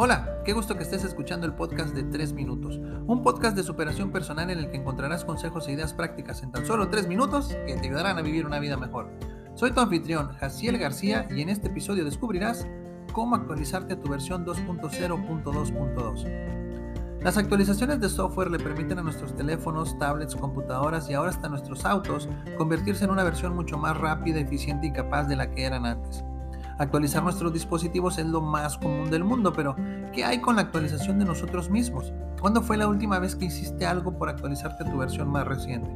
Hola, qué gusto que estés escuchando el podcast de 3 minutos, un podcast de superación personal en el que encontrarás consejos e ideas prácticas en tan solo 3 minutos que te ayudarán a vivir una vida mejor. Soy tu anfitrión, Jaciel García, y en este episodio descubrirás cómo actualizarte a tu versión 2.0.2.2. Las actualizaciones de software le permiten a nuestros teléfonos, tablets, computadoras y ahora hasta nuestros autos convertirse en una versión mucho más rápida, eficiente y capaz de la que eran antes. Actualizar nuestros dispositivos es lo más común del mundo, pero ¿qué hay con la actualización de nosotros mismos? ¿Cuándo fue la última vez que hiciste algo por actualizarte a tu versión más reciente?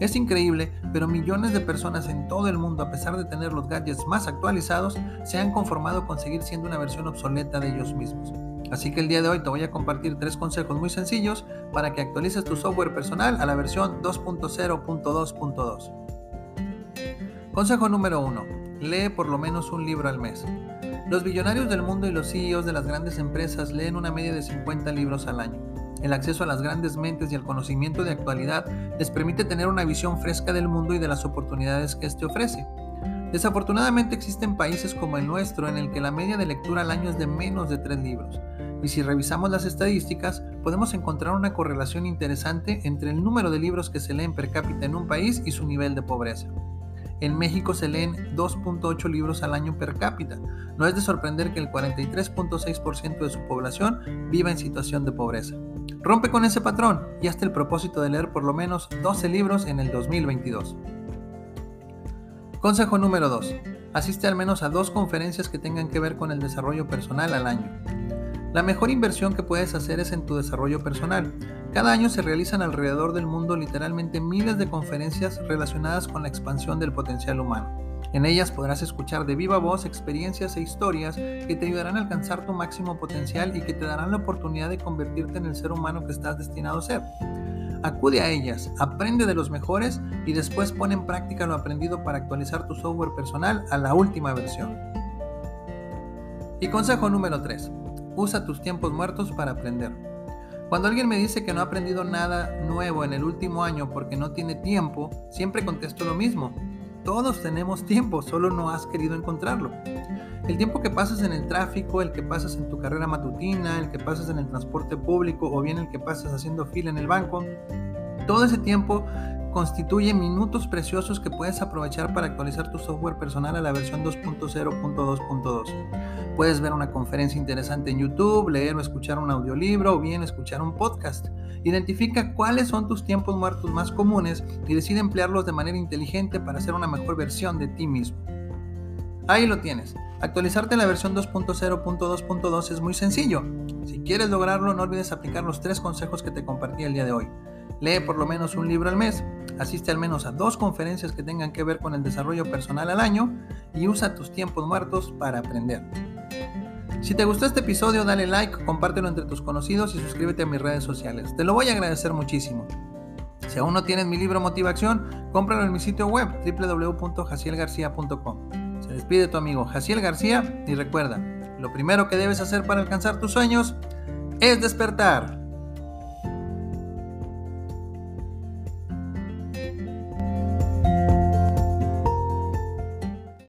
Es increíble, pero millones de personas en todo el mundo, a pesar de tener los gadgets más actualizados, se han conformado con seguir siendo una versión obsoleta de ellos mismos. Así que el día de hoy te voy a compartir tres consejos muy sencillos para que actualices tu software personal a la versión 2.0.2.2. Consejo número 1 lee por lo menos un libro al mes. Los billonarios del mundo y los CEOs de las grandes empresas leen una media de 50 libros al año. El acceso a las grandes mentes y al conocimiento de actualidad les permite tener una visión fresca del mundo y de las oportunidades que éste ofrece. Desafortunadamente existen países como el nuestro en el que la media de lectura al año es de menos de 3 libros. Y si revisamos las estadísticas, podemos encontrar una correlación interesante entre el número de libros que se leen per cápita en un país y su nivel de pobreza. En México se leen 2.8 libros al año per cápita. No es de sorprender que el 43.6% de su población viva en situación de pobreza. Rompe con ese patrón y hasta el propósito de leer por lo menos 12 libros en el 2022. Consejo número 2. Asiste al menos a dos conferencias que tengan que ver con el desarrollo personal al año. La mejor inversión que puedes hacer es en tu desarrollo personal. Cada año se realizan alrededor del mundo literalmente miles de conferencias relacionadas con la expansión del potencial humano. En ellas podrás escuchar de viva voz experiencias e historias que te ayudarán a alcanzar tu máximo potencial y que te darán la oportunidad de convertirte en el ser humano que estás destinado a ser. Acude a ellas, aprende de los mejores y después pone en práctica lo aprendido para actualizar tu software personal a la última versión. Y consejo número 3. Usa tus tiempos muertos para aprender. Cuando alguien me dice que no ha aprendido nada nuevo en el último año porque no tiene tiempo, siempre contesto lo mismo. Todos tenemos tiempo, solo no has querido encontrarlo. El tiempo que pasas en el tráfico, el que pasas en tu carrera matutina, el que pasas en el transporte público o bien el que pasas haciendo fila en el banco, todo ese tiempo constituye minutos preciosos que puedes aprovechar para actualizar tu software personal a la versión 2.0.2.2. Puedes ver una conferencia interesante en YouTube, leer o escuchar un audiolibro o bien escuchar un podcast. Identifica cuáles son tus tiempos muertos más comunes y decide emplearlos de manera inteligente para hacer una mejor versión de ti mismo. Ahí lo tienes. Actualizarte la versión 2.0.2.2 es muy sencillo. Si quieres lograrlo, no olvides aplicar los tres consejos que te compartí el día de hoy. Lee por lo menos un libro al mes, asiste al menos a dos conferencias que tengan que ver con el desarrollo personal al año y usa tus tiempos muertos para aprender. Si te gustó este episodio, dale like, compártelo entre tus conocidos y suscríbete a mis redes sociales. Te lo voy a agradecer muchísimo. Si aún no tienes mi libro Motivación, cómpralo en mi sitio web www.jacielgarcía.com. Se despide tu amigo Jaciel García y recuerda, lo primero que debes hacer para alcanzar tus sueños es despertar.